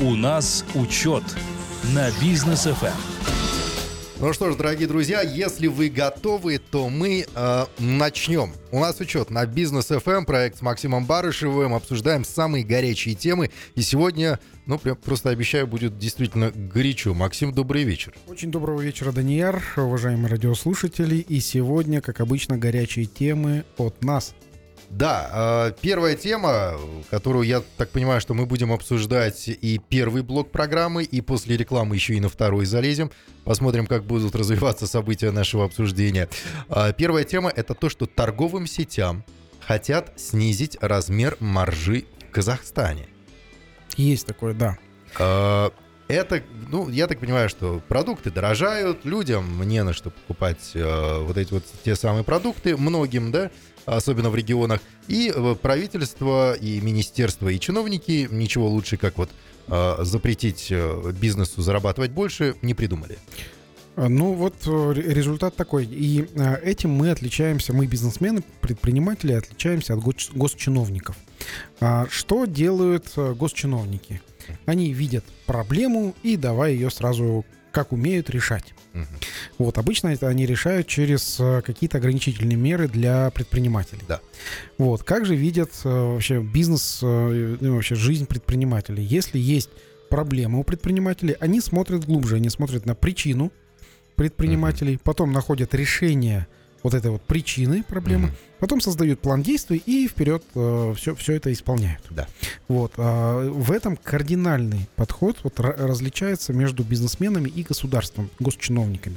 У нас учет на бизнес ФМ. Ну что ж, дорогие друзья, если вы готовы, то мы э, начнем. У нас учет на Бизнес FM, проект с Максимом Барышевым. Обсуждаем самые горячие темы. И сегодня, ну, прям просто обещаю, будет действительно горячо. Максим, добрый вечер. Очень доброго вечера, Данияр, уважаемые радиослушатели. И сегодня, как обычно, горячие темы от нас – да, э, первая тема, которую я так понимаю, что мы будем обсуждать и первый блок программы, и после рекламы еще и на второй залезем. Посмотрим, как будут развиваться события нашего обсуждения. Э, первая тема это то, что торговым сетям хотят снизить размер маржи в Казахстане. Есть такое, да. Э, это, ну, я так понимаю, что продукты дорожают, людям не на что покупать э, вот эти вот те самые продукты, многим, да, особенно в регионах. И э, правительство, и министерство, и чиновники ничего лучше, как вот э, запретить э, бизнесу зарабатывать больше, не придумали. Ну вот результат такой. И этим мы отличаемся, мы бизнесмены, предприниматели, отличаемся от госчиновников. А что делают госчиновники? Они видят проблему и давай ее сразу как умеют решать. Угу. Вот, обычно это они решают через э, какие-то ограничительные меры для предпринимателей. Да. Вот, как же видят э, вообще бизнес, э, ну, вообще жизнь предпринимателей? Если есть проблема у предпринимателей, они смотрят глубже, они смотрят на причину предпринимателей, угу. потом находят решение вот этой вот причины проблемы, mm-hmm. потом создают план действий и вперед э, все, все это исполняют. Да. Вот. А в этом кардинальный подход вот, различается между бизнесменами и государством, госчиновниками.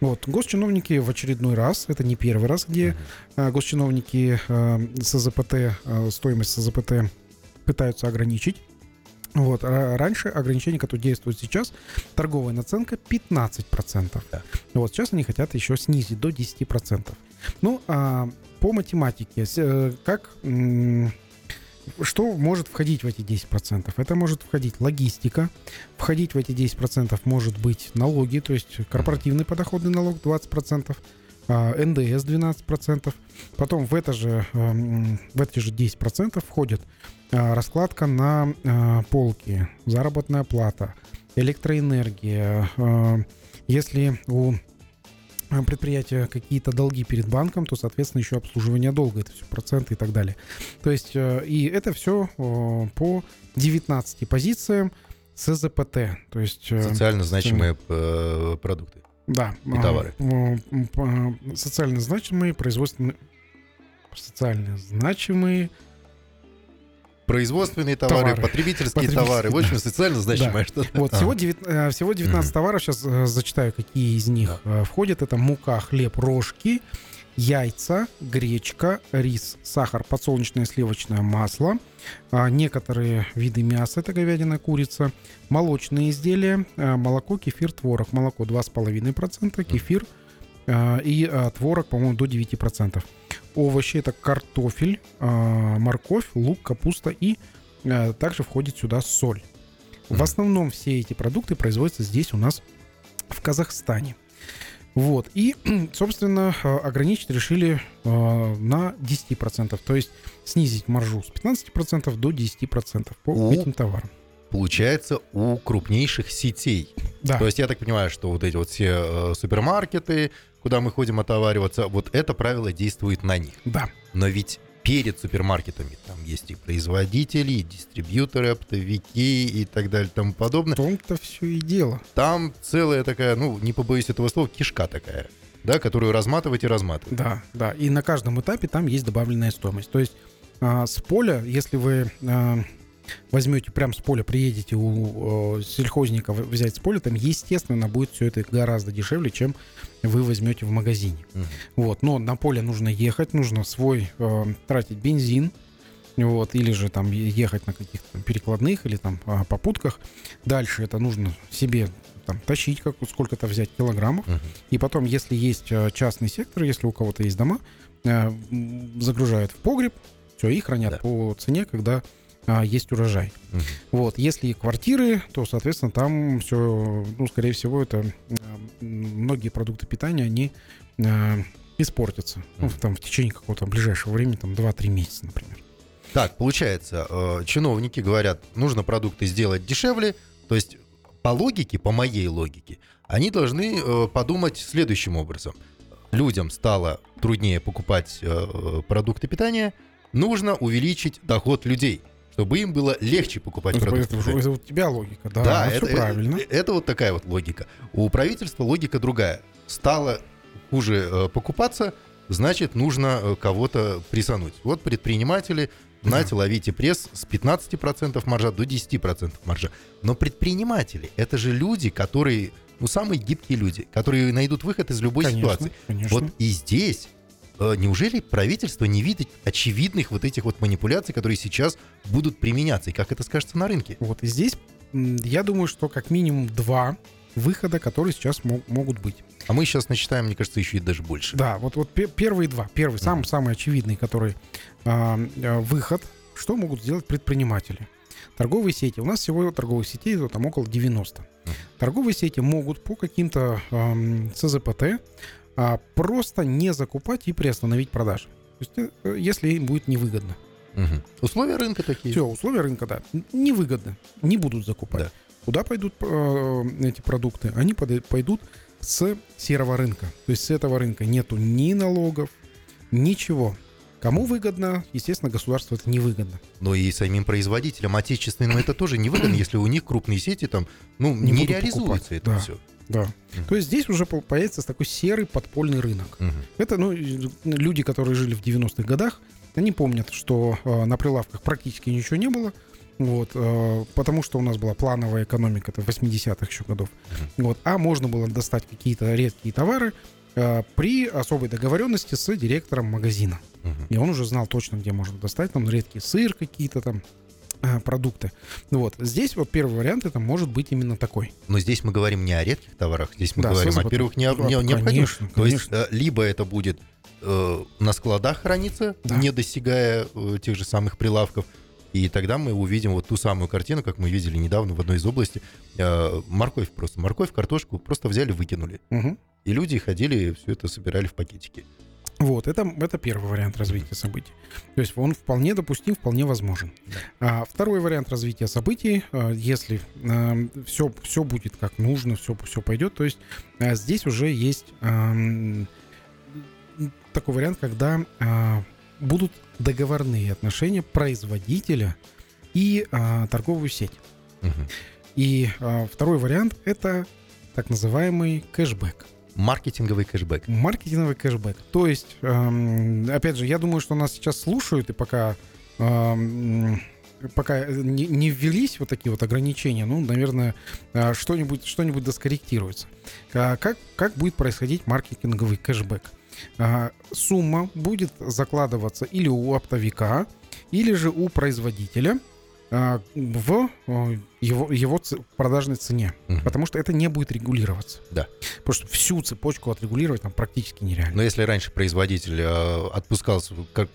Вот. Госчиновники в очередной раз, это не первый раз, где mm-hmm. госчиновники э, СЗПТ, э, стоимость СЗПТ пытаются ограничить. Вот. А раньше ограничение, которое действует сейчас, торговая наценка 15%. Да. Вот сейчас они хотят еще снизить до 10%. Ну, а по математике, э, как что может входить в эти 10%? Это может входить логистика, входить в эти 10% может быть налоги, то есть корпоративный подоходный налог 20%, НДС 12%. Потом в, это же, эм, в эти же 10% входит а, раскладка на а, полки, заработная плата, электроэнергия. А, если у предприятия какие-то долги перед банком, то, соответственно, еще обслуживание долга, это все проценты и так далее. То есть, э, и это все по 19 позициям СЗПТ, то есть... Э, Социально значимые э, продукты. Да. И товары. Социально значимые, производственные... Социально значимые производственные товары, товары. потребительские, товары. В общем, социально значимое да. что-то. Вот, всего, 9, э, всего 19 mm. товаров, сейчас э, зачитаю, какие из них. Э, входят. Это мука, хлеб, рожки, яйца, гречка, рис, сахар, подсолнечное сливочное масло, а, некоторые виды мяса, это говядина, курица, молочные изделия, молоко, кефир, творог. Молоко 2,5%, кефир и творог, по-моему, до 9% овощи это картофель, а, морковь, лук, капуста и а, также входит сюда соль. В основном все эти продукты производятся здесь у нас в Казахстане. Вот. И, собственно, а, ограничить решили на 10%. То есть снизить маржу с 15% до 10% по у, этим товарам. Получается, у крупнейших сетей. Да. То есть я так понимаю, что вот эти вот все э, супермаркеты, куда мы ходим отовариваться, вот это правило действует на них. Да. Но ведь перед супермаркетами там есть и производители, и дистрибьюторы, оптовики и так далее и тому подобное. В том-то все и дело. Там целая такая, ну, не побоюсь этого слова, кишка такая, да, которую разматывать и разматывать. Да, да. И на каждом этапе там есть добавленная стоимость. То есть а, с поля, если вы а, возьмете прям с поля, приедете у э, сельхозника взять с поля, там, естественно, будет все это гораздо дешевле, чем вы возьмете в магазине. Угу. Вот, но на поле нужно ехать, нужно свой э, тратить бензин, вот, или же там ехать на каких-то перекладных или там э, попутках. Дальше это нужно себе там тащить как сколько-то взять килограммов, угу. и потом, если есть э, частный сектор, если у кого-то есть дома, э, загружают в погреб, все, и хранят да. по цене, когда а, есть урожай. Угу. Вот, если квартиры, то, соответственно, там все, ну, скорее всего, это многие продукты питания, они а, испортятся. Угу. Ну, там в течение какого-то ближайшего времени, там 2-3 месяца, например. Так, получается, э, чиновники говорят, нужно продукты сделать дешевле, то есть по логике, по моей логике, они должны э, подумать следующим образом. Людям стало труднее покупать э, продукты питания, нужно увеличить доход людей, чтобы им было легче покупать Это, продукты это, это у тебя логика, да, Да, ну, это, всё правильно. Это, это вот такая вот логика. У правительства логика другая. Стало хуже э, покупаться, значит, нужно э, кого-то присануть. Вот предприниматели, знаете, ловите пресс с 15% маржа до 10% маржа. Но предприниматели — это же люди, которые, ну, самые гибкие люди, которые найдут выход из любой конечно, ситуации. конечно. Вот и здесь э, неужели правительство не видит очевидных вот этих вот манипуляций, которые сейчас будут применяться, и как это скажется на рынке? Вот и здесь я думаю, что как минимум два выхода, которые сейчас мо- могут быть. А мы сейчас насчитаем, мне кажется, еще и даже больше. Да, вот, вот пе- первые два. Первый, самый, самый очевидный, который а, а, выход. Что могут сделать предприниматели? Торговые сети. У нас всего торговых сетей там около 90. Торговые сети могут по каким-то ам, ЦЗПТ а, просто не закупать и приостановить продажи. То есть, э, если им будет невыгодно. Мгм. Условия рынка такие. Все, условия рынка, да, невыгодно, не будут закупать. Да. Куда пойдут э, эти продукты? Они пойдут с серого рынка. То есть с этого рынка нету ни налогов, ничего. Кому выгодно? Естественно, государству это невыгодно. Но и самим производителям отечественным это тоже невыгодно, если у них крупные сети там, ну, Не не, реализуется покупать, это да. все. Да. То есть здесь уже по- появится такой серый подпольный рынок. Это, ну, люди, которые жили в 90-х годах, они помнят, что э, на прилавках практически ничего не было. Вот, э, потому что у нас была плановая экономика, это 80-х еще годов. Вот, а можно было достать какие-то редкие товары э, при особой договоренности с директором магазина. И он уже знал точно, где можно достать, там редкий сыр какие-то там продукты. Вот. Здесь вот первый вариант это может быть именно такой. Но здесь мы говорим не о редких товарах, здесь мы Да, говорим, СЗПТ. во-первых, не о, не о необходимых. конечно, То есть конечно. э, либо это будет э, на складах храниться, Да. не достигая э, тех же самых прилавков, и тогда мы увидим вот ту самую картину, как мы видели недавно в одной из областей. Э, морковь просто, морковь, картошку просто взяли, выкинули. Мгм. И люди ходили, все это собирали в пакетики. Вот, это, это первый вариант развития событий. То есть он вполне допустим, вполне возможен. А второй вариант развития событий, а, если все, все будет как нужно, все, все пойдет, то есть а, здесь уже есть ам, такой вариант, когда а, будут договорные отношения производителя и а, торговую сеть. Мгм. И а, второй вариант это так называемый кэшбэк. Маркетинговый кэшбэк. Маркетинговый кэшбэк. То есть, эм, опять же, я думаю, что нас сейчас слушают, и пока, эм, пока не, не ввелись вот такие вот ограничения, ну, наверное, э, что-нибудь, что-нибудь доскорректируется. А Как, как будет происходить маркетинговый кэшбэк? А, Сумма будет закладываться или у оптовика, или же у производителя в э, его, его продажной цене. Мгм. Потому что это не будет регулироваться. Да. Потому что всю цепочку отрегулировать там практически нереально. Но если раньше производитель э, отпускал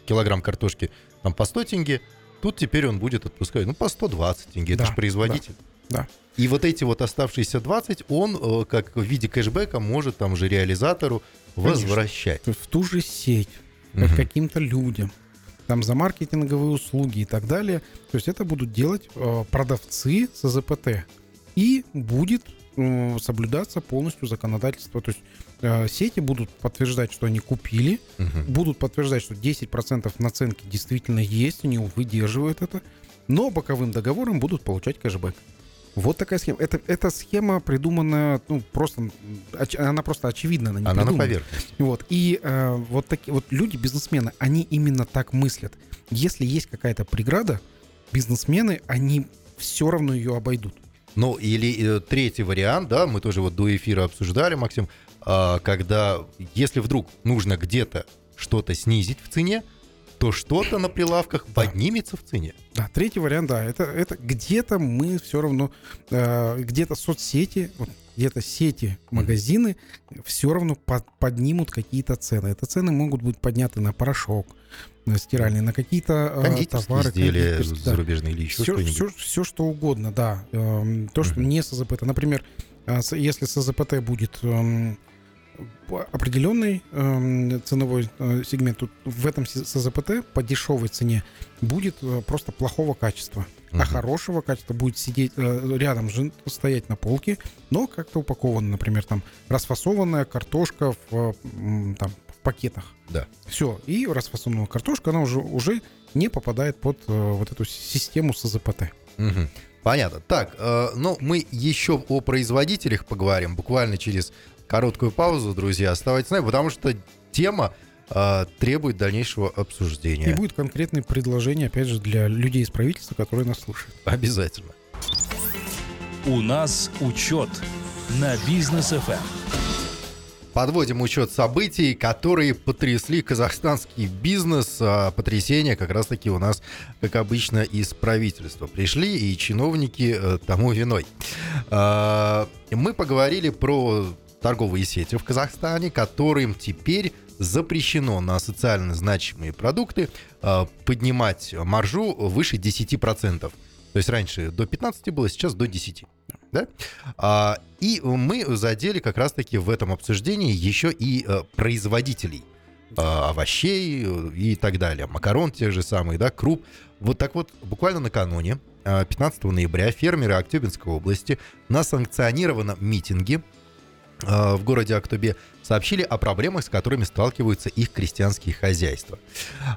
килограмм картошки там по 100 тенге, тут теперь он будет отпускать ну по 120 тенге. Это Да, же производитель. да. И вот эти вот оставшиеся 20 он э, как в виде кэшбэка может там же реализатору возвращать. В ту же сеть, к каким-то людям, там за маркетинговые услуги и так далее. То есть это будут делать э, продавцы с АЗПТ. И будет э, соблюдаться полностью законодательство. То есть э, сети будут подтверждать, что они купили, Мгм. будут подтверждать, что 10% наценки действительно есть, они выдерживают это, но боковым договором будут получать кэшбэк. Вот такая схема. Это, эта схема придумана, ну, просто, оч- она просто очевидна, она не Она на придумана. поверхности. Вот. И э, вот такие вот люди, бизнесмены, они именно так мыслят. Если есть какая-то преграда, бизнесмены, они все равно ее обойдут. Ну, или э, третий вариант, да, мы тоже вот до эфира обсуждали, Максим, а, когда, если вдруг нужно где-то что-то снизить в цене, то что-то на прилавках поднимется в цене. Да, третий вариант, да, это, это где-то мы все равно, э, где-то соцсети, где-то сети, магазины все равно под- поднимут какие-то цены. Это цены могут быть подняты на порошок, на стиральный, на какие-то э, товары. изделия да. зарубежные или еще все, что-нибудь. все, все, что угодно, да. Эм, То, что Мгм. не с АЗПТ. Например, э, если с АЗПТ будет эм, определенный эм, ценовой э, сегмент тут в этом СЗПТ по дешевой цене будет э, просто плохого качества. А Мгм. хорошего качества будет сидеть э, рядом же стоять на полке, но как-то упаковано, например, там расфасованная картошка в, м, там, в пакетах. Да. Все. И расфасованная картошка, она уже, уже не попадает под э, вот эту систему СЗПТ. Мгм. Понятно. Так, э, ну мы еще о производителях поговорим буквально через короткую паузу, друзья. Оставайтесь с нами, потому что тема э, требует дальнейшего обсуждения. И будет конкретное предложение, опять же, для людей из правительства, которые нас слушают. Обязательно. У нас учет на бизнес ФМ. Подводим учет событий, которые потрясли казахстанский бизнес. А потрясения как раз-таки у нас, как обычно, из правительства пришли, и чиновники э, тому виной. А, Мы поговорили про торговые сети в Казахстане, которым теперь запрещено на социально значимые продукты а, поднимать маржу выше 10%. То есть раньше до 15 было, сейчас до 10. Да? А, и мы задели как раз-таки в этом обсуждении еще и э, производителей э, овощей э, и так далее, макарон тех же самых, да, круп. Вот так вот, буквально накануне, э, 15 ноября, фермеры Актюбинской области на санкционированном митинге э, в городе Актобе сообщили о проблемах, с которыми сталкиваются их крестьянские хозяйства.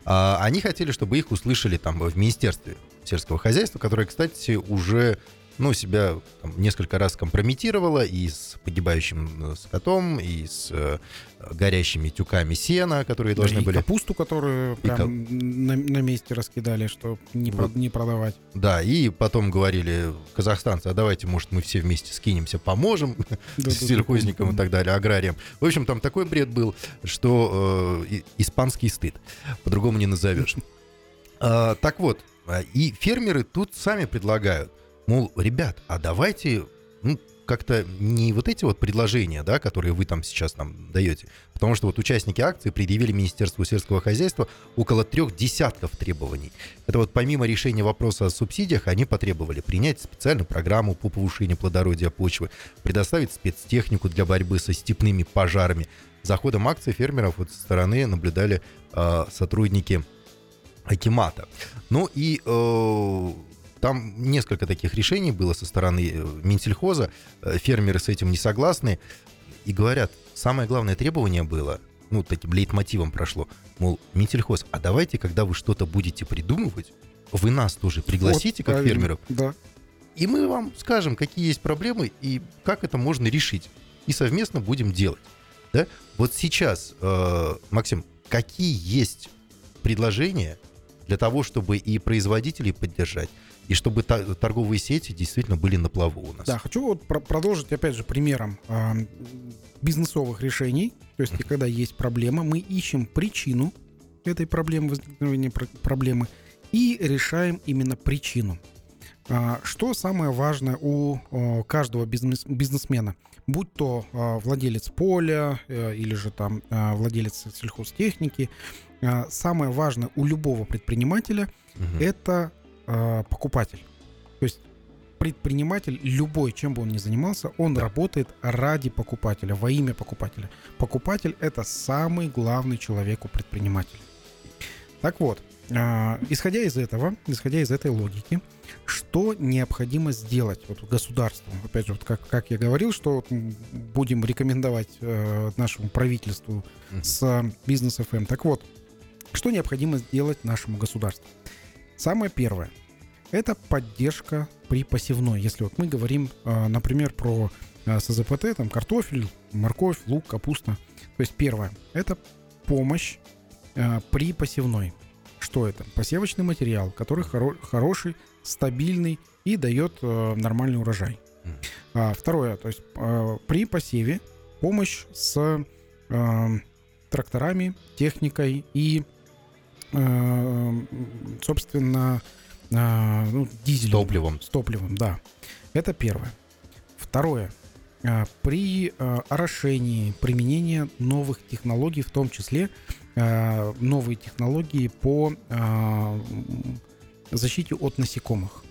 А, Они хотели, чтобы их услышали там в Министерстве сельского хозяйства, которое, кстати, уже ну, себя там, несколько раз компрометировало и с погибающим э, скотом, и с э, горящими тюками сена, которые должны и были... капусту, которую И прям на, на месте раскидали, чтобы не, Вот. не продавать. Да, и потом говорили казахстанцы, а давайте, может, мы все вместе скинемся, поможем сельхозникам и так далее, аграриям. В общем, там такой бред был, что э, испанский стыд. По-другому не назовешь. А, так вот, а, и фермеры тут сами предлагают, мол, ребят, а давайте, ну, как-то не вот эти вот предложения, да, которые вы там сейчас нам даете, потому что вот участники акции предъявили Министерству сельского хозяйства около трех десятков требований. Это вот помимо решения вопроса о субсидиях, они потребовали принять специальную программу по повышению плодородия почвы, предоставить спецтехнику для борьбы со степными пожарами. За ходом акции фермеров вот со стороны наблюдали э, сотрудники Акимата. Ну и э, там несколько таких решений было со стороны э, Минсельхоза. Э, Фермеры с этим не согласны и говорят, самое главное требование было, ну, таким лейтмотивом прошло, мол, Минсельхоз, а давайте, когда вы что-то будете придумывать, вы нас тоже пригласите, Вот, как правильно. фермеров, Да. и мы вам скажем, какие есть проблемы и как это можно решить. И совместно будем делать. Да? Вот сейчас, э, Максим, какие есть предложения для того, чтобы и производителей поддержать, и чтобы торговые сети действительно были на плаву у нас? Да, хочу вот про- продолжить, опять же, примером бизнесовых решений. То есть, когда есть проблема, мы ищем причину этой проблемы, возникновения про- проблемы, и решаем именно причину. А, Что самое важное у каждого бизнес- бизнесмена? Будь то а, владелец поля э, или же там а, владелец сельхозтехники, самое важное у любого предпринимателя Мгм. это э, покупатель. То есть предприниматель, любой, чем бы он ни занимался, он работает ради покупателя, во имя покупателя. Покупатель это самый главный человек у предпринимателя. Так вот, э, исходя из этого, исходя из этой логики, что необходимо сделать вот государству? Опять же, вот как, как я говорил, что вот будем рекомендовать э, нашему правительству с бизнес FM. Так вот, что необходимо сделать нашему государству? Самое первое – это поддержка при посевной. Если вот мы говорим, э, например, про э, СЗПТ, там картофель, морковь, лук, капуста. То есть первое – это помощь э, при посевной. Что это? Посевочный материал, который хоро- хороший, стабильный и дает нормальный урожай. А, второе, то есть при посеве помощь с тракторами, техникой и, собственно, э, ну, дизелем. Топливом. С топливом, да. Это первое. Второе. А, При э, орошении применения новых технологий, в том числе э, новые технологии по э, защите от насекомых.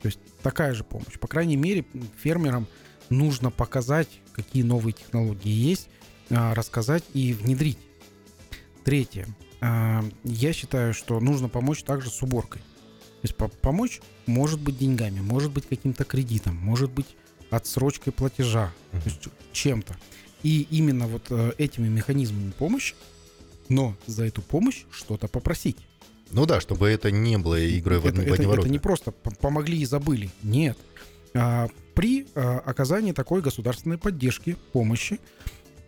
То есть такая же помощь. По крайней мере, фермерам нужно показать, какие новые технологии есть, рассказать и внедрить. Третье. А, я считаю, что нужно помочь также с уборкой. То есть по- помочь может быть деньгами, может быть каким-то кредитом, может быть отсрочкой платежа, то есть чем-то. И именно вот э, этими механизмами помощи, но за эту помощь что-то попросить. Ну да, чтобы это не было игрой в это, одни, в это- одни это ворота. не просто помогли и забыли. Нет. А, при а, оказании такой государственной поддержки, помощи,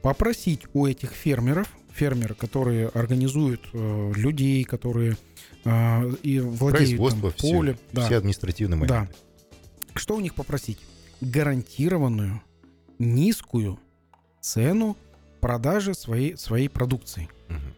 попросить у этих фермеров, фермеры, которые организуют э, людей, которые а, и владеют там, все, да, все административные да. моменты. Что у них попросить? Гарантированную низкую цену продажи своей, своей продукции. Мгм.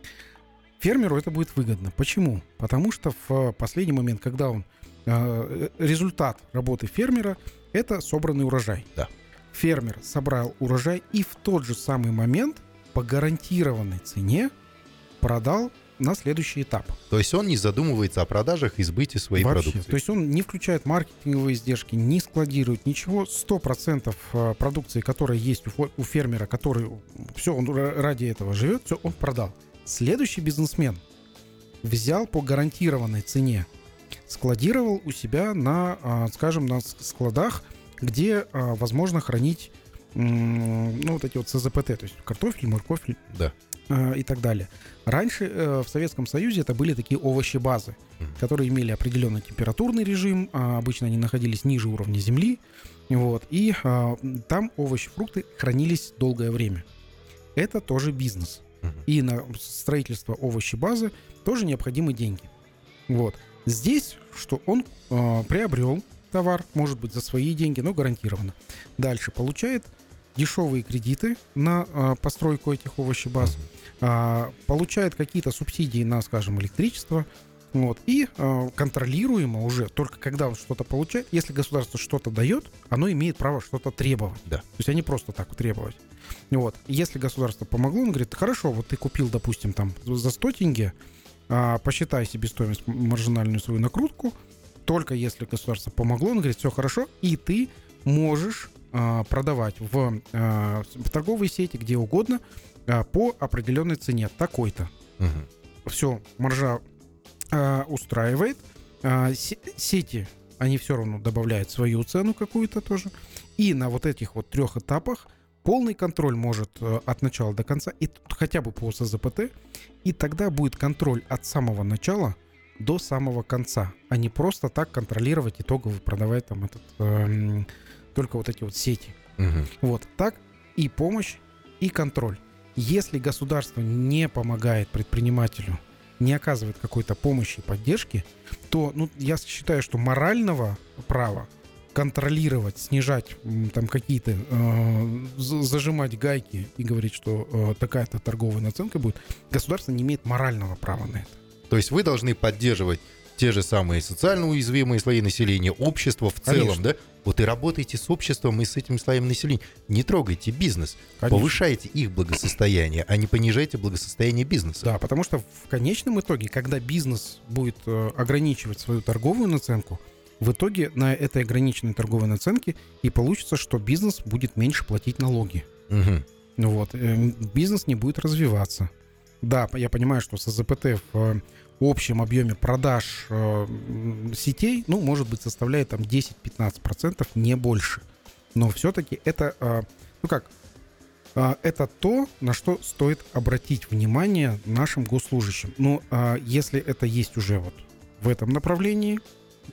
Фермеру это будет выгодно. Почему? Потому что в последний момент, когда он э, результат работы фермера это собранный урожай. Да. Фермер собрал урожай и в тот же самый момент по гарантированной цене продал на следующий этап. То есть он не задумывается о продажах и сбытии своей Вообще. продукции. То есть он не включает маркетинговые издержки, не складирует ничего. 100% э, продукции, которая есть у, фермера, который все, он ра- ради этого живет, все, он продал. Следующий бизнесмен взял по гарантированной цене, складировал у себя на, а, скажем, на складах, где а, возможно хранить ну, вот эти вот СЗПТ, то есть картофель, морковь, Да. э, и так далее. Раньше э, в Советском Союзе это были такие овощебазы, Мгм. которые имели определенный температурный режим, а обычно они находились ниже уровня земли, вот, и а, там овощи, фрукты хранились долгое время. Это тоже бизнес. И на строительство овощебазы тоже необходимы деньги. Вот. Здесь, что он э, приобрел товар, может быть, за свои деньги, но гарантированно. Дальше получает дешевые кредиты на э, постройку этих овощебаз, а, получает какие-то субсидии на, скажем, электричество, вот, и а, контролируемо уже, только когда он что-то получает, если государство что-то дает, оно имеет право что-то требовать. Да. То есть они просто так требовать. Вот. Если государство помогло, он говорит, хорошо, вот ты купил, допустим, там за 100 тенге, а, посчитай себе стоимость м- маржинальную свою накрутку, только если государство помогло, он говорит, все хорошо, и ты можешь а, продавать в, а, в торговой сети, где угодно, а, по определенной цене, такой-то. Мгм. Все, маржа устраивает. Се- сети, они все равно добавляют свою цену какую-то тоже. И на вот этих вот трех этапах полный контроль может э, от начала до конца, и хотя бы по СЗПТ, и тогда будет контроль от самого начала до самого конца, а не просто так контролировать итоговый, продавать там этот, эм, только вот эти вот сети. Мгм. Вот так и помощь, и контроль. Если государство не помогает предпринимателю, не оказывает какой-то помощи и поддержки, то ну, я считаю, что морального права контролировать, снижать там какие-то, э, за- зажимать гайки и говорить, что э, такая-то торговая наценка будет, государство не имеет морального права на это. То есть вы должны поддерживать те же самые социально уязвимые слои населения, общество в целом, Конечно. да? Вот и работайте с обществом и с этим слоем населения. Не трогайте бизнес, Конечно. повышайте их благосостояние, а не понижайте благосостояние бизнеса. Да, потому что в конечном итоге, когда бизнес будет э, ограничивать свою торговую наценку, в итоге на этой ограниченной торговой наценке и получится, что бизнес будет меньше платить налоги. Ну Вот, э, бизнес не будет развиваться. Да, я понимаю, что с АЗПТ в э, общем объеме продаж э, сетей, ну, может быть, составляет там 10-15%, не больше. Но все-таки это, э, ну как, э, это то, на что стоит обратить внимание нашим госслужащим. Ну, а если это есть уже вот в этом направлении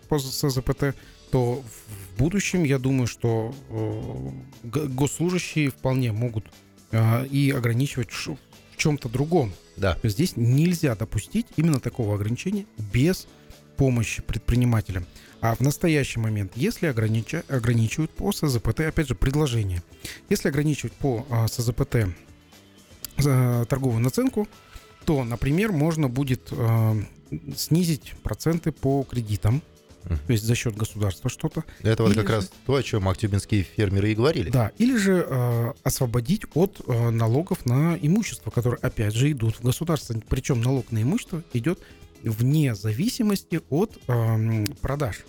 по СЗПТ, то в будущем, я думаю, что э, госслужащие вполне могут э, и ограничивать в чем-то другом. Да. Здесь нельзя допустить именно такого ограничения без помощи предпринимателям. А в настоящий момент, если огранича- ограничивают по СЗПТ, опять же, предложение, если ограничивать по а, СЗПТ э, торговую наценку, то, например, можно будет э, снизить проценты по кредитам, Мгм. то есть за счет государства что-то. Это вот как же- раз то, о чем актюбинские фермеры и говорили. Да, или же э, освободить от э, налогов на имущество, которые, опять же, идут в государство. Причем налог на имущество идет вне зависимости от эм, продаж.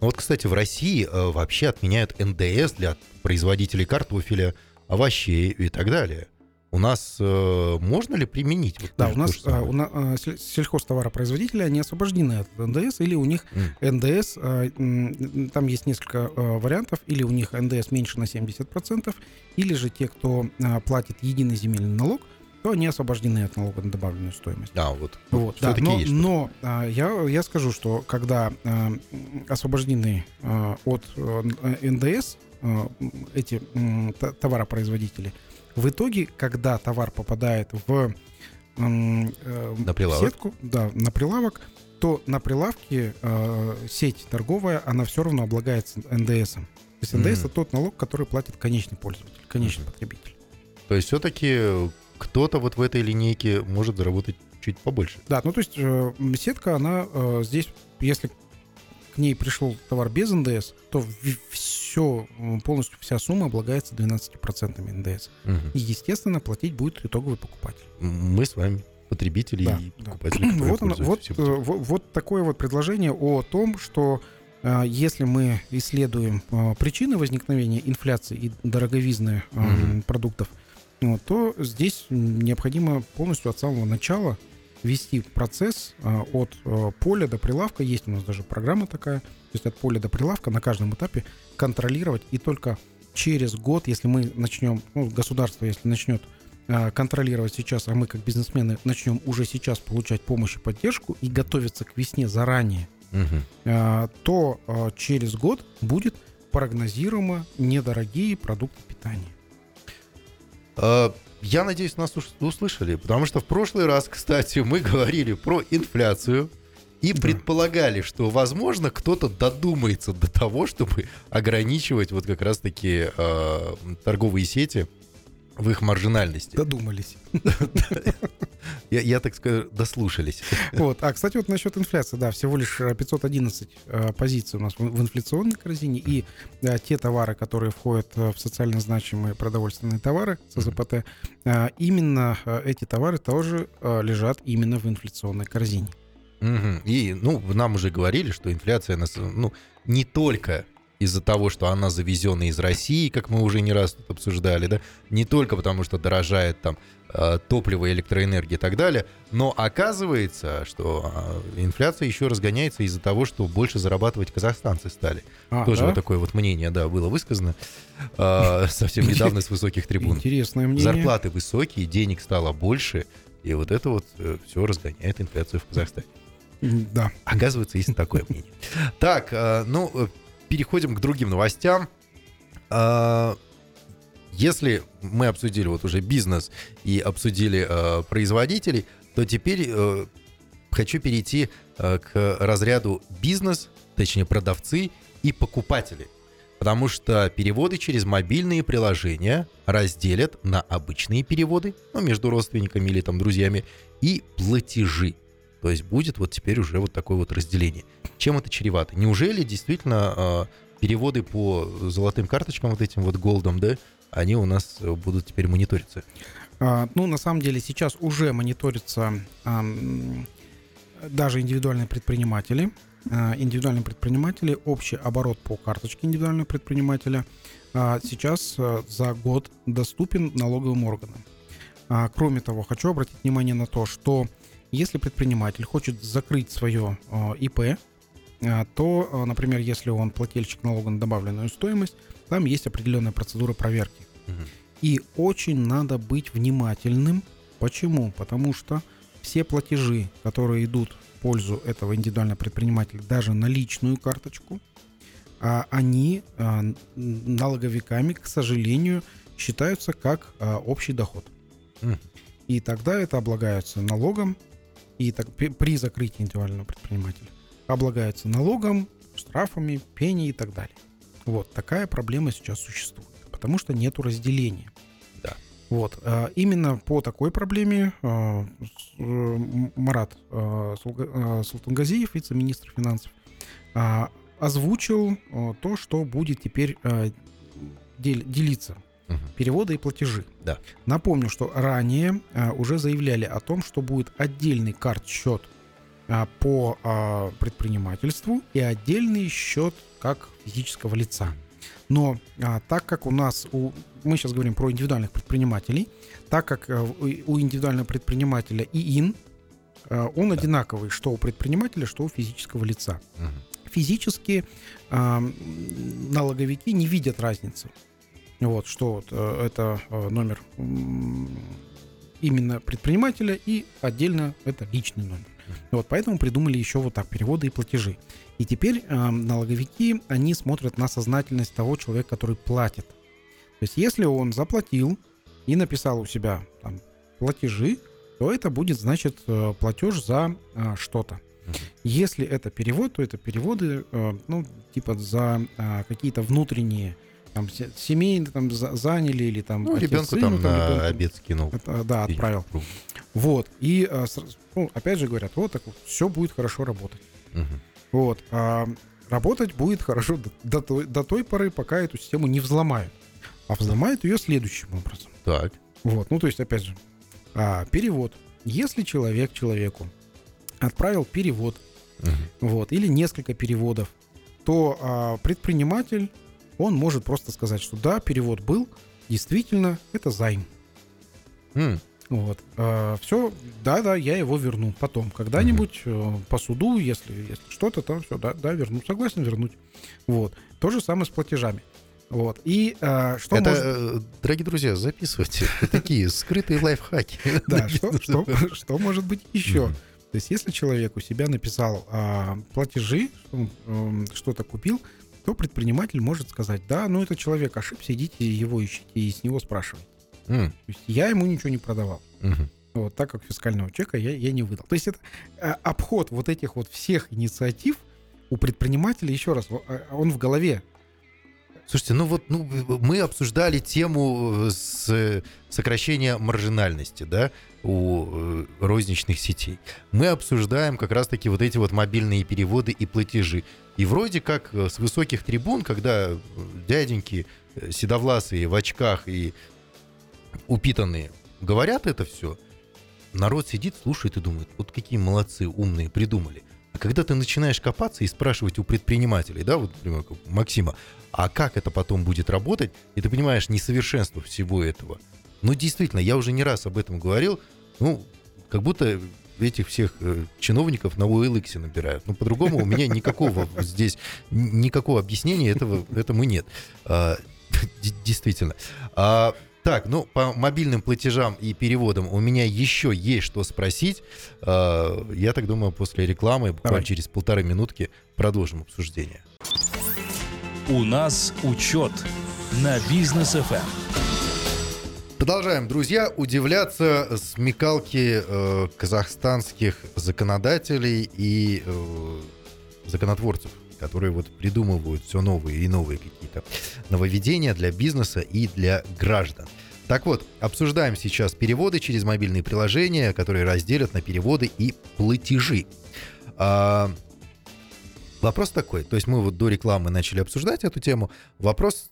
Ну Вот, кстати, в России э, вообще отменяют НДС для производителей картофеля, овощей и так далее. У нас э, можно ли применить? Вот Да, у нас а, у на- а, сель- сельхозтоваропроизводители, они освобождены от НДС, или у них М. НДС, а, там есть несколько а, вариантов, или у них НДС меньше на 70%, или же те, кто а, платит единый земельный налог, то они освобождены от налога на добавленную стоимость. А, вот. Вот, да, но, есть. но, а, я, я скажу, что когда а, освобождены а, от а, НДС а, эти т- товаропроизводители, в итоге, когда товар попадает в э, На прилавок. сетку, да, на прилавок, то на прилавке э, сеть торговая, она все равно облагается НДСом. То есть НДС Мгм. это тот налог, который платит конечный пользователь, конечный Мгм. потребитель. То есть все-таки кто-то вот в этой линейке может заработать чуть побольше. Да, ну то есть э, сетка, она э, здесь, если к ней пришел товар без НДС, то все, полностью вся сумма облагается 12% НДС. Мгм. И, естественно, платить будет итоговый покупатель. Мы с вами потребители Да, и да. покупатели, Вот, оно- вот, э, вот такое вот предложение о том, что э, если мы исследуем э, причины возникновения инфляции и дороговизны Мгм. продуктов, то здесь необходимо полностью от самого начала вести процесс э, от э, поля до прилавка. Есть у нас даже программа такая, то есть от поля до прилавка на каждом этапе контролировать и только через год, если мы начнем, ну, государство, если начнет э, контролировать сейчас, а мы как бизнесмены начнем уже сейчас получать помощь и поддержку и готовиться к весне заранее, э, то через год будет прогнозируемо недорогие продукты питания. Я надеюсь, нас услышали, потому что в прошлый раз, кстати, мы говорили про инфляцию и предполагали, что, возможно, кто-то додумается до того, чтобы ограничивать вот как раз-таки э, торговые сети в их маржинальности. Додумались. Я, я так скажу, дослушались. Вот. А, кстати, вот насчет инфляции, да, всего лишь э, 511 э, позиций у нас в, инфляционной корзине, и э, те товары, которые входят э, в социально значимые продовольственные товары, СЗПТ, э, именно э, эти товары тоже э, лежат именно в инфляционной корзине. И, ну, нам уже говорили, что инфляция, нас, ну, не только из-за того, что она завезена из России, как мы уже не раз тут обсуждали, да, не только потому, что дорожает там э, топливо, электроэнергия и так далее, но оказывается, что э, инфляция еще разгоняется из-за того, что больше зарабатывать казахстанцы стали. А, Тоже да? вот такое вот мнение, да, было высказано э, совсем недавно с высоких трибун. Интересное мнение. Зарплаты высокие, денег стало больше, и вот это вот все разгоняет инфляцию в Казахстане. Да. Оказывается, есть такое мнение. Так, ну, переходим к другим новостям. А, Если мы обсудили вот уже бизнес и обсудили э, производителей, то теперь э, хочу перейти э, к разряду бизнес, точнее продавцы и покупатели. Потому что переводы через мобильные приложения разделят на обычные переводы, ну, между родственниками или там друзьями, и платежи. То есть будет вот теперь уже вот такое вот разделение. Чем это чревато? Неужели действительно э, переводы по золотым карточкам, вот этим вот голдом, да, они у нас будут теперь мониториться? А, Ну, на самом деле, сейчас уже мониторятся ам, даже индивидуальные предприниматели. А, Индивидуальные предприниматели, общий оборот по карточке индивидуального предпринимателя а, сейчас а, за год доступен налоговым органам. А, Кроме того, хочу обратить внимание на то, что если предприниматель хочет закрыть свое а, ИП, а, то, а, например, если он плательщик налога на добавленную стоимость, там есть определенная процедура проверки. И очень надо быть внимательным. Почему? Потому что все платежи, которые идут в пользу этого индивидуального предпринимателя, даже на личную карточку, а, они налоговиками, к сожалению, считаются как общий доход. И тогда это облагается налогом, и так, при закрытии индивидуального предпринимателя облагается налогом, штрафами, пени и так далее. Вот такая проблема сейчас существует, потому что нету разделения. Да. Вот. а, Именно по такой проблеме а, э, Марат а, Султангазиев, вице-министр финансов, озвучил то, что будет теперь дел- делиться Мгм. переводы и платежи. Да. Напомню, что ранее а, уже заявляли о том, что будет отдельный карт-счет а, по а, предпринимательству и отдельный счет как физического лица. Но а, так как у нас, у, мы сейчас говорим про индивидуальных предпринимателей, так как а, у индивидуального предпринимателя ИИН, а, он да. одинаковый, что у предпринимателя, что у физического лица. Угу. Физически а, налоговики не видят разницы. Вот, что вот, э, это э, номер именно предпринимателя и отдельно это личный номер. Вот поэтому придумали еще вот так переводы и платежи. И теперь э, налоговики, они смотрят на сознательность того человека, который платит. То есть если он заплатил и написал у себя там, платежи, то это будет, значит, э, платеж за э, что-то. Если это перевод, то это переводы, э, ну, типа за э, какие-то внутренние там семейно там заняли или там ну, ребенку там, там на ребенку, обед скинул. Это, да, отправил. Вот. И, э, ну, опять же говорят, вот так вот, все будет хорошо работать. Угу. Вот. А работать будет хорошо до, до, той, до той поры, пока эту систему не взломают. А взломают ее следующим образом. Так. Вот. Ну, то есть, опять же, а, перевод. Если человек человеку отправил перевод, угу. вот, или несколько переводов, то а, предприниматель, он может просто сказать, что да, перевод был, действительно, это займ. Mm. Вот. А, все, да-да, я его верну потом. Когда-нибудь mm-hmm. по суду, если, если что-то, то все, да, да, верну. Согласен вернуть. Вот. То же самое с платежами. Вот. И а, что Это, может... Э, дорогие друзья, записывайте. Такие скрытые лайфхаки. Да, что может быть еще? То есть, если человек у себя написал а, платежи, что-то купил, то предприниматель может сказать, да, ну этот человек ошибся, идите его ищите и с него спрашивайте. Mm. То есть я ему ничего не продавал. Mm-hmm. Вот, так как фискального чека я, я не выдал. То есть это а, обход вот этих вот всех инициатив у предпринимателя, еще раз, а, он в голове. Слушайте, ну вот ну, мы обсуждали тему э, с сокращения маржинальности, да, у э, розничных сетей. Мы обсуждаем как раз-таки вот эти вот мобильные переводы и платежи. И вроде как э, с высоких трибун, когда дяденьки седовласые в очках и упитанные говорят это все, народ сидит, слушает и думает, вот какие молодцы, умные, придумали. А когда ты начинаешь копаться и спрашивать у предпринимателей, да, вот, например, Максима, а как это потом будет работать, и ты понимаешь несовершенство всего этого. Ну, действительно, я уже не раз об этом говорил, ну, как будто этих всех э, чиновников на OLX набирают. Ну, по-другому у меня никакого здесь, никакого объяснения этого, этому нет. А, действительно. А, так, ну, по мобильным платежам и переводам у меня еще есть что спросить. А, я так думаю, после рекламы, буквально Давай. через полторы минутки, продолжим обсуждение. У нас учет на бизнес FM. Продолжаем, друзья, удивляться смекалки э, казахстанских законодателей и э, законотворцев которые вот придумывают все новые и новые какие-то нововведения для бизнеса и для граждан. Так вот, обсуждаем сейчас переводы через мобильные приложения, которые разделят на переводы и платежи. А, вопрос такой, то есть мы вот до рекламы начали обсуждать эту тему, вопрос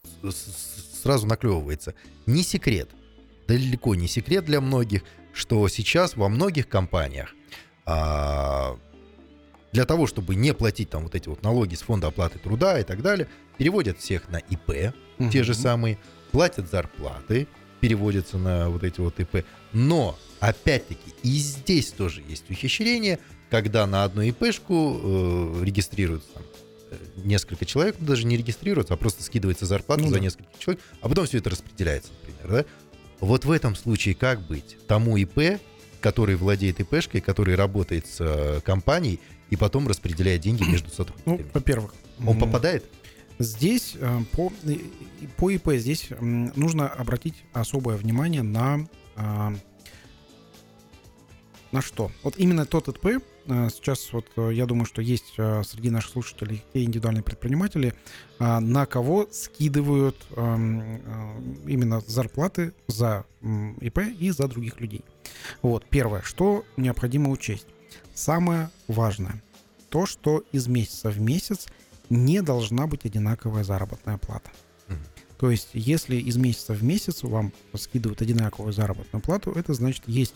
сразу наклевывается. Не секрет, далеко не секрет для многих, что сейчас во многих компаниях а, для того, чтобы не платить там вот эти вот налоги с фонда оплаты труда и так далее, переводят всех на ИП, угу. те же самые, платят зарплаты, переводятся на вот эти вот ИП. Но, опять-таки, и здесь тоже есть ухищрение, когда на одну ИПшку э, регистрируются там, э, несколько человек, ну, даже не регистрируются, а просто скидывается зарплата ну, за да. несколько человек, а потом все это распределяется, например, да? Вот в этом случае как быть? Тому ИП, который владеет ИПшкой, который работает с э, компанией, и потом распределяет деньги между сотрудниками. Ну, во-первых. Он попадает? Здесь э, по, по ИП здесь нужно обратить особое внимание на э, на что? Вот именно тот ИП, э, сейчас вот я думаю, что есть среди наших слушателей те индивидуальные предприниматели, на кого скидывают именно зарплаты за ИП и за других людей. Вот, первое, что необходимо учесть. Самое важное, то, что из месяца в месяц не должна быть одинаковая заработная плата. То есть, если из месяца в месяц вам скидывают одинаковую заработную плату, это значит есть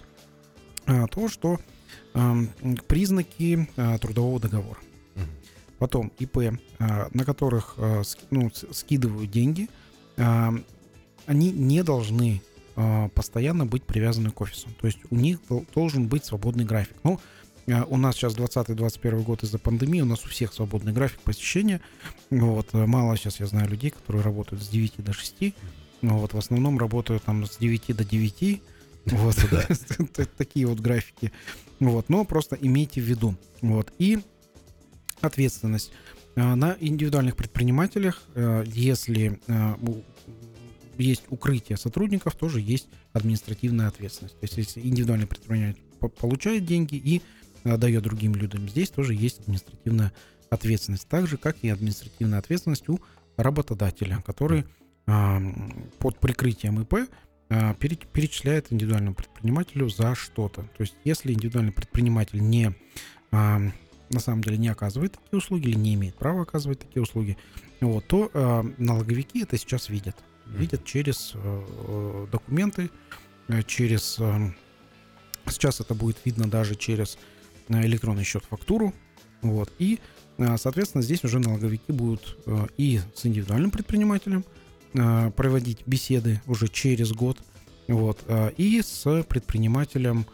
а, то, что а, признаки а, трудового договора. потом ИП, а, на которых а, ну, скидывают деньги, а, они не должны постоянно быть привязаны к офису. То есть у них дол- должен быть свободный график. Ну, у нас сейчас 20-21 год из-за пандемии, у нас у всех свободный график посещения. Вот, а, мало сейчас я знаю людей, которые работают с 9 до 6. Ну, вот, в основном работают там с 9 до 9. Вот, Т- такие вот графики. Вот, но просто имейте в виду. Вот, и ответственность. А, На индивидуальных предпринимателях, э, если э, есть укрытие сотрудников, тоже есть административная ответственность. То есть, если индивидуальный предприниматель по- получает деньги и э, дает другим людям, здесь тоже есть административная ответственность. Так же, как и административная ответственность у работодателя, который а, под прикрытием ИП а, пере- перечисляет индивидуальному предпринимателю за что-то. То есть, если индивидуальный предприниматель не а, на самом деле не оказывает такие услуги или не имеет права оказывать такие услуги, вот, то а, налоговики это сейчас видят. Видят через э, э, документы, э, через... э, сейчас это будет видно даже через э, электронный счет фактуру. Вот, и, э, соответственно, здесь уже налоговики будут э, и с индивидуальным предпринимателем э, проводить беседы уже через год, вот, и с предпринимателем,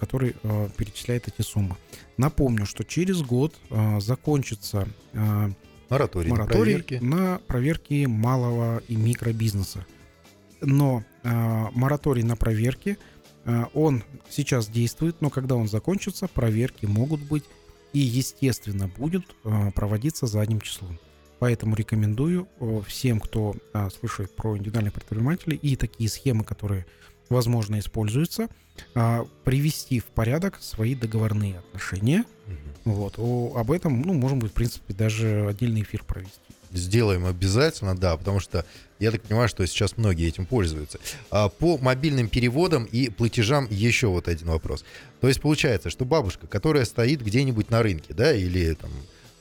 который перечисляет эти суммы. Напомню, что через год закончится Мораторий, на мораторий проверки. на проверки малого и микробизнеса. Но мораторий на проверки, он сейчас действует, но когда он закончится, проверки могут быть и, естественно, будут э, проводиться задним числом. Поэтому рекомендую э, всем, кто э, слышит про индивидуальных предпринимателей и такие схемы, которые, возможно, используются, э, привести в порядок свои договорные отношения. Мгм. Вот. О- об этом, ну, можем будет, в принципе, даже отдельный эфир провести. Сделаем обязательно, да, потому что я так понимаю, что сейчас многие этим пользуются. А по мобильным переводам и платежам еще вот один вопрос. То есть получается, что бабушка, которая стоит где-нибудь на рынке, да, или там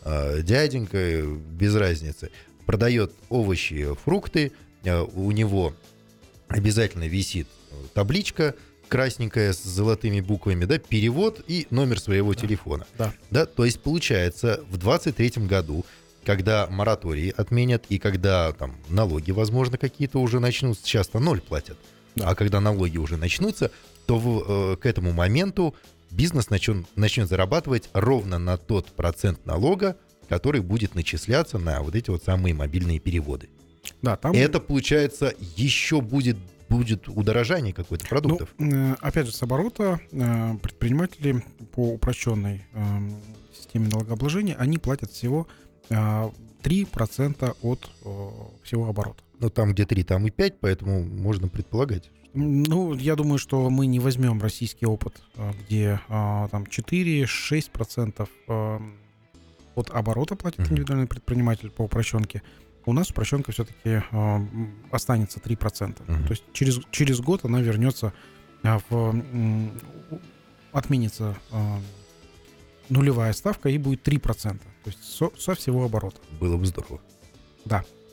а, дяденька, без разницы, продает овощи, фрукты, а, у него обязательно висит табличка красненькая с золотыми буквами, да, перевод и номер своего телефона. Да. Да, то есть получается в 23 году, когда моратории отменят и когда там налоги, возможно, какие-то уже начнутся, сейчас-то ноль платят, Да. а когда налоги уже начнутся, то в, э, к этому моменту бизнес начнет, начнет зарабатывать ровно на тот процент налога, который будет начисляться на вот эти вот самые мобильные переводы. Да, там... Это, получается, еще будет, будет удорожание какой-то продуктов. Ну, э, опять же, с оборота э, предприниматели по упрощенной э, системе налогообложения, они платят всего 3% от э, всего оборота. Ну, там где 3, там и 5, поэтому можно предполагать. Ну, я думаю, что мы не возьмем российский опыт, э, где э, там 4-6% э, от оборота платит Мгм. индивидуальный предприниматель по упрощенке. У нас упрощенка все-таки останется 3%. Мгм. То есть через, через год она вернется в... Отменится нулевая ставка и будет 3%. То есть со, со всего оборота. Было бы здорово.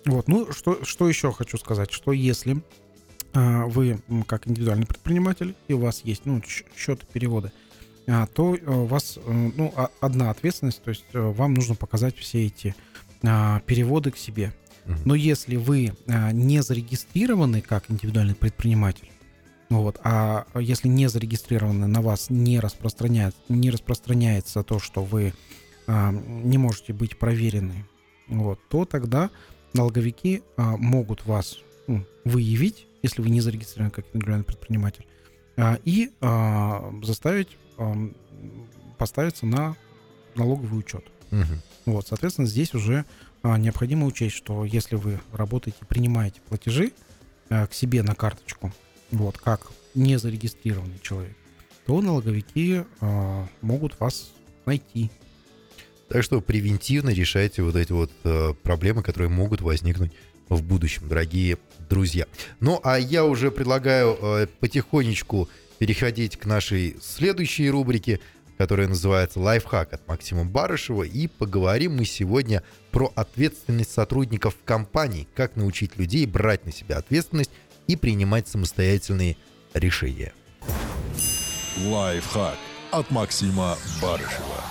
Вот, ну что, что еще хочу сказать, что если а, вы как индивидуальный предприниматель и у вас есть ну, счеты переводы, а, то э, у вас э, ну, одна ответственность, то есть э, вам нужно показать все эти а, переводы к себе. Но если вы а, не зарегистрированы как индивидуальный предприниматель, вот, а если не зарегистрированы, на вас не, распространяет, не распространяется то, что вы а, не можете быть проверены, вот, то тогда налоговики а, могут вас ну, выявить, если вы не зарегистрированы как индивидуальный предприниматель, а, и а, заставить ам, поставиться на налоговый учет. Мгм. Вот, соответственно, здесь уже а, необходимо учесть, что если вы работаете, принимаете платежи а, к себе на карточку, вот, как незарегистрированный человек, то налоговики а, могут вас найти. Так что превентивно решайте вот эти вот э, проблемы, которые могут возникнуть в будущем, дорогие друзья. Ну, а я уже предлагаю э, потихонечку переходить к нашей следующей рубрике, которая называется «Лайфхак» от Максима Барышева. И поговорим мы сегодня про ответственность сотрудников компаний, как научить людей брать на себя ответственность и принимать самостоятельные решения. Лайфхак от Максима Барышева.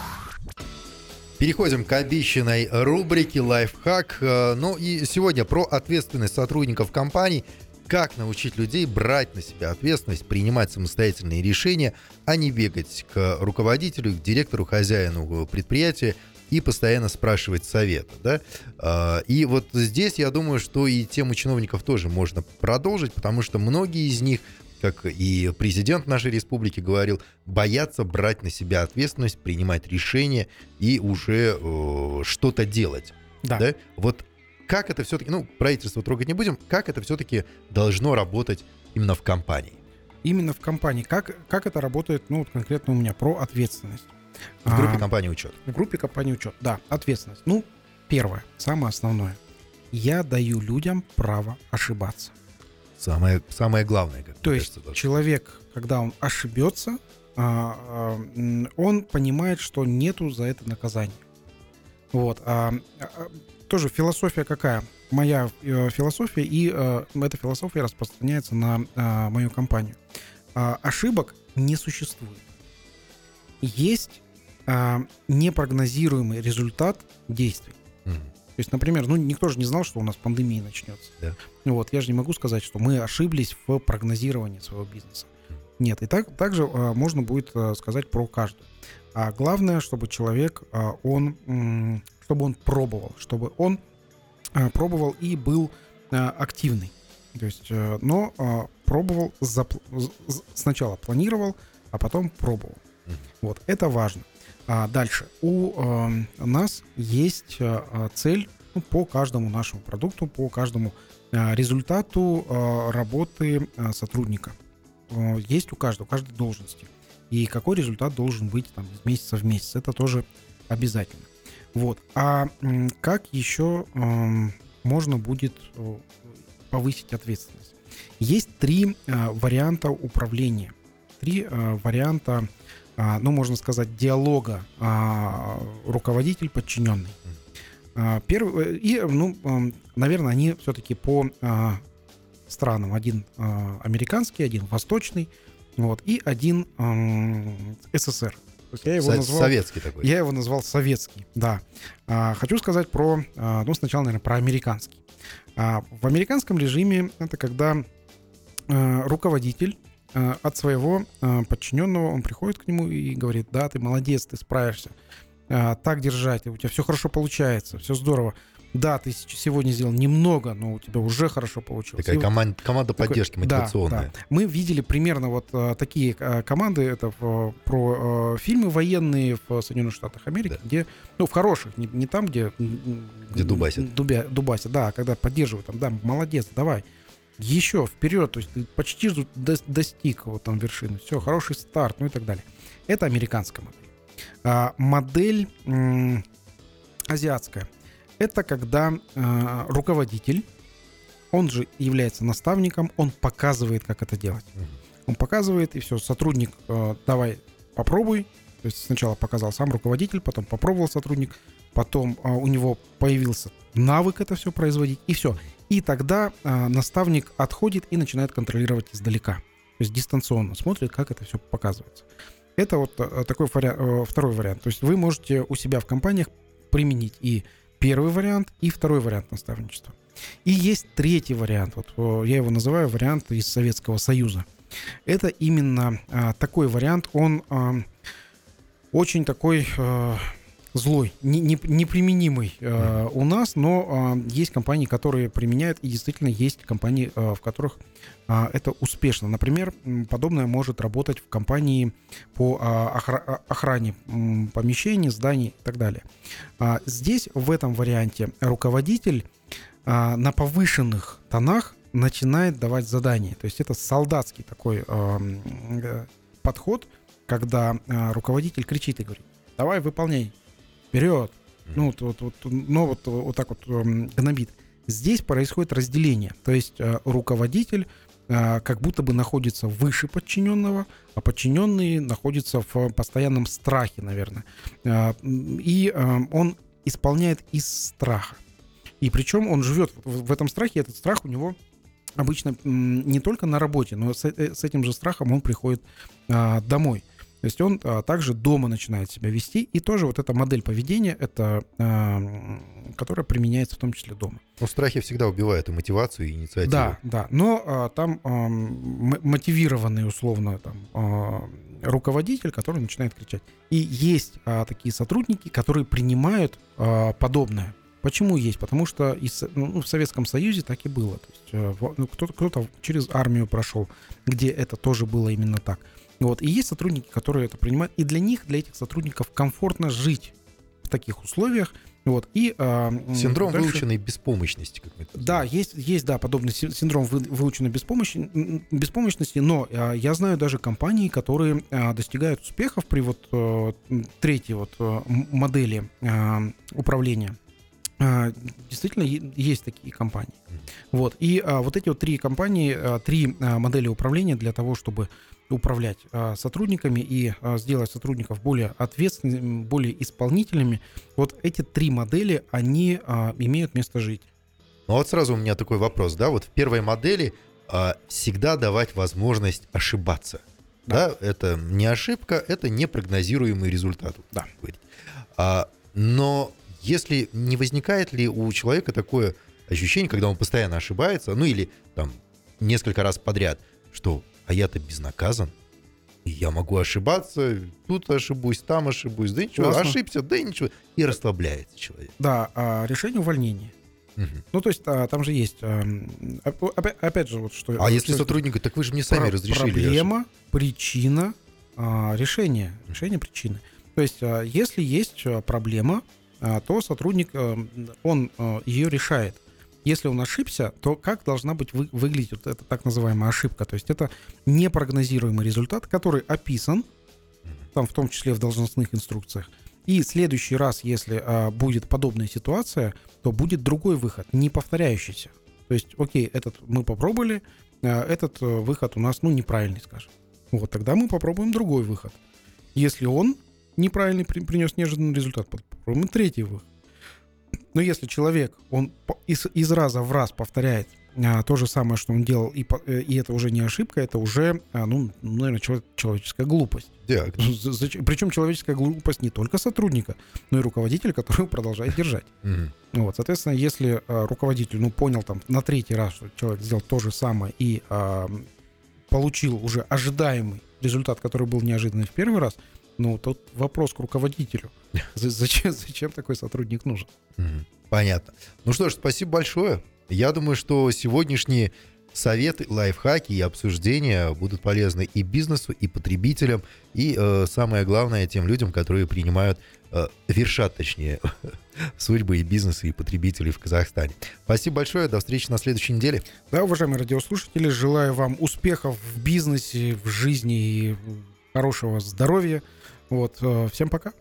Переходим к обещанной рубрике «Лайфхак». Э, Ну и сегодня про ответственность сотрудников компаний. Как научить людей брать на себя ответственность, принимать самостоятельные решения, а не бегать к руководителю, к директору, хозяину предприятия и постоянно спрашивать совета. Да? А, И вот здесь я думаю, что и тему чиновников тоже можно продолжить, потому что многие из них как и президент нашей республики говорил, боятся брать на себя ответственность, принимать решения и уже э, что-то делать. Да. Да? Вот как это все-таки, ну, правительство трогать не будем, как это все-таки должно работать именно в компании? Именно в компании. Как, как это работает, ну, вот конкретно у меня, про ответственность. В группе А, компании учет. В группе компании учет. Да, ответственность. Ну, первое, самое основное. Я даю людям право ошибаться. Самое, самое главное, как То есть кажется, человек, когда он ошибется, а, а, он понимает, что нету за это наказания. Вот. А, тоже философия какая? Моя э, философия, и э, эта философия распространяется на мою компанию. Ошибок не существует. Есть а, непрогнозируемый результат действий. Мгм. То есть, например, ну никто же не знал, что у нас пандемия начнется. Ну Вот, я же не могу сказать, что мы ошиблись в прогнозировании своего бизнеса. Нет, и так также а, можно будет а, сказать про каждую. А главное, чтобы человек, а, он, м, чтобы он пробовал, чтобы он а, пробовал и был а, активный. То есть, э, но а, пробовал, запл- сначала планировал, а потом пробовал. Вот, это важно. А дальше. У э, нас есть э, э, цель ну, по каждому нашему продукту, по каждому э, результату э, работы э, сотрудника. Э, есть у каждого, у каждой должности. И какой результат должен быть там, из месяца в месяц. Это тоже обязательно. Вот. А м, как еще эм, можно будет э, повысить ответственность? Есть три э, варианта управления. Три э, варианта а, ну, можно сказать, диалога а, руководитель-подчиненный. А, Первый, э, и, ну, наверное, они все-таки по а, странам. Один а, американский, один восточный, вот, и один СССР. То есть я его назвал... Советский такой. Я его назвал советский, да. А, хочу сказать про, а, ну, сначала, наверное, про американский. А, в американском режиме это когда а, руководитель а, от своего а, подчиненного, он приходит к нему и говорит, да, ты молодец, ты справишься, А, так держать, у тебя все хорошо получается, все здорово. Да, ты сегодня сделал немного, но у тебя уже хорошо получилось. Такая И- коман- команда такой- поддержки да, мотивационная. да. Мы видели примерно вот э, такие э, команды, это в- про э, фильмы военные в Соединенных Штатах Америки, Да. где, ну, в хороших, не, не там, где... Где дубасят. Дубя- дубасят, да, когда поддерживают, там, да, молодец, давай. Еще вперед, то есть ты почти до- достиг вот там вершины. Все, хороший старт, ну и так далее. Это американская модель. А, модель м, азиатская. Это когда э, руководитель, он же является наставником, он показывает, как это делать. Он показывает, и все, сотрудник, э, давай попробуй. То есть сначала показал сам руководитель, потом попробовал сотрудник, потом э, у него появился навык это все производить, и все. И тогда э, наставник отходит и начинает контролировать издалека. То есть дистанционно смотрит, как это все показывается. Это вот э, такой вариа- э, второй вариант. То есть вы можете у себя в компаниях применить и первый вариант, и второй вариант наставничества. И есть третий вариант. Вот я его называю вариант из Советского Союза. Это именно а, такой вариант. Он а, очень такой а, злой, не- не- неприменимый а, у нас, но а, есть компании, которые применяют, и действительно есть компании, а, в которых а, это успешно. Например, подобное может работать в компании по а, охра- охране м, помещений, зданий и так далее. А, Здесь, в этом варианте, руководитель а, на повышенных тонах начинает давать задания. То есть это солдатский такой э, подход, когда а, руководитель кричит и говорит, давай выполняй, вперед. Ну, вот, вот, вот, но вот, вот так вот ам, гнобит. Здесь происходит разделение. То есть а, руководитель а, как будто бы находится выше подчиненного, а подчиненный находится в постоянном страхе, наверное. М, И он исполняет из страха. И причем он живет в этом страхе, и этот страх у него обычно не только на работе, но с, э, этим же страхом он приходит домой. То есть он а, также дома начинает себя вести, и тоже вот эта модель поведения, это, а, которая применяется в том числе дома. Но страхи всегда убивают и мотивацию, и инициативу. Да, да, но а, там а, мотивированный условно там а, руководитель, который начинает кричать. И есть а, такие сотрудники, которые принимают а, подобное. Почему есть? Потому что и, ну, в Советском Союзе так и было. То есть, э, ну, кто-то, кто-то через армию прошел, где это тоже было именно так. Вот. И есть сотрудники, которые это принимают. И для них, для этих сотрудников комфортно жить в таких условиях. Вот. И, а, Синдром дальше... выученной беспомощности. Как мы да, есть, есть, да, подобный синдром выученной беспомощности, беспомощности, но а, я знаю даже компании, которые а, достигают успехов при вот а, третьей вот а, модели а, управления. А, действительно, есть такие компании. Вот. И а, вот эти вот три компании, а, три а, модели управления для того, чтобы управлять а, сотрудниками и а, сделать сотрудников более ответственными, более исполнительными, вот эти три модели, они а, имеют место жить. Ну вот сразу у меня такой вопрос, да, вот в первой модели а, всегда давать возможность ошибаться. Да. да, это не ошибка, это непрогнозируемый результат. Да. А, но если не возникает ли у человека такое ощущение, когда он постоянно ошибается, ну или там несколько раз подряд, что а я-то безнаказан, я могу ошибаться, тут ошибусь, там ошибусь, да ничего, Классно. ошибся, да ничего, и расслабляется человек. Да, а решение увольнения. Угу. Ну, то есть а, там же есть, а, опять, же, вот что... А если сотрудник, так вы же мне сами про- разрешили. Проблема, причина, а, решение, решение причины. То есть, а, если есть а, проблема, то сотрудник, э, он э, ее решает. Если он ошибся, то как должна быть вы, выглядеть вот эта так называемая ошибка? То есть это непрогнозируемый результат, который описан, там в том числе в должностных инструкциях. И следующий раз, если а, будет подобная ситуация, то будет другой выход, не повторяющийся. То есть, окей, этот мы попробовали, а, этот а, выход у нас, ну, неправильный, скажем. Вот тогда мы попробуем другой выход. Если он неправильный принес неожиданный результат, попробуем третий выход. Но если человек, он из, из раза в раз повторяет а, то же самое, что он делал, и, э, и это уже не ошибка, это уже, а, ну, наверное, человеческая глупость. Диагноз. Причем человеческая глупость не только сотрудника, но и руководителя, который продолжает держать. Вот, соответственно, если а, руководитель, ну, понял там на третий раз, что человек сделал то же самое и а, получил уже ожидаемый результат, который был неожиданный в первый раз, ну, тут вопрос к руководителю. Зачем, зачем такой сотрудник нужен? Понятно. Ну что ж, спасибо большое. Я думаю, что сегодняшние советы, лайфхаки и обсуждения будут полезны и бизнесу, и потребителям, и э, самое главное тем людям, которые принимают, э, вершат, точнее, судьбы и бизнеса, и потребителей в Казахстане. Спасибо большое, до встречи на следующей неделе. Да, уважаемые радиослушатели, желаю вам успехов в бизнесе, в жизни и хорошего здоровья. Вот, э, всем пока.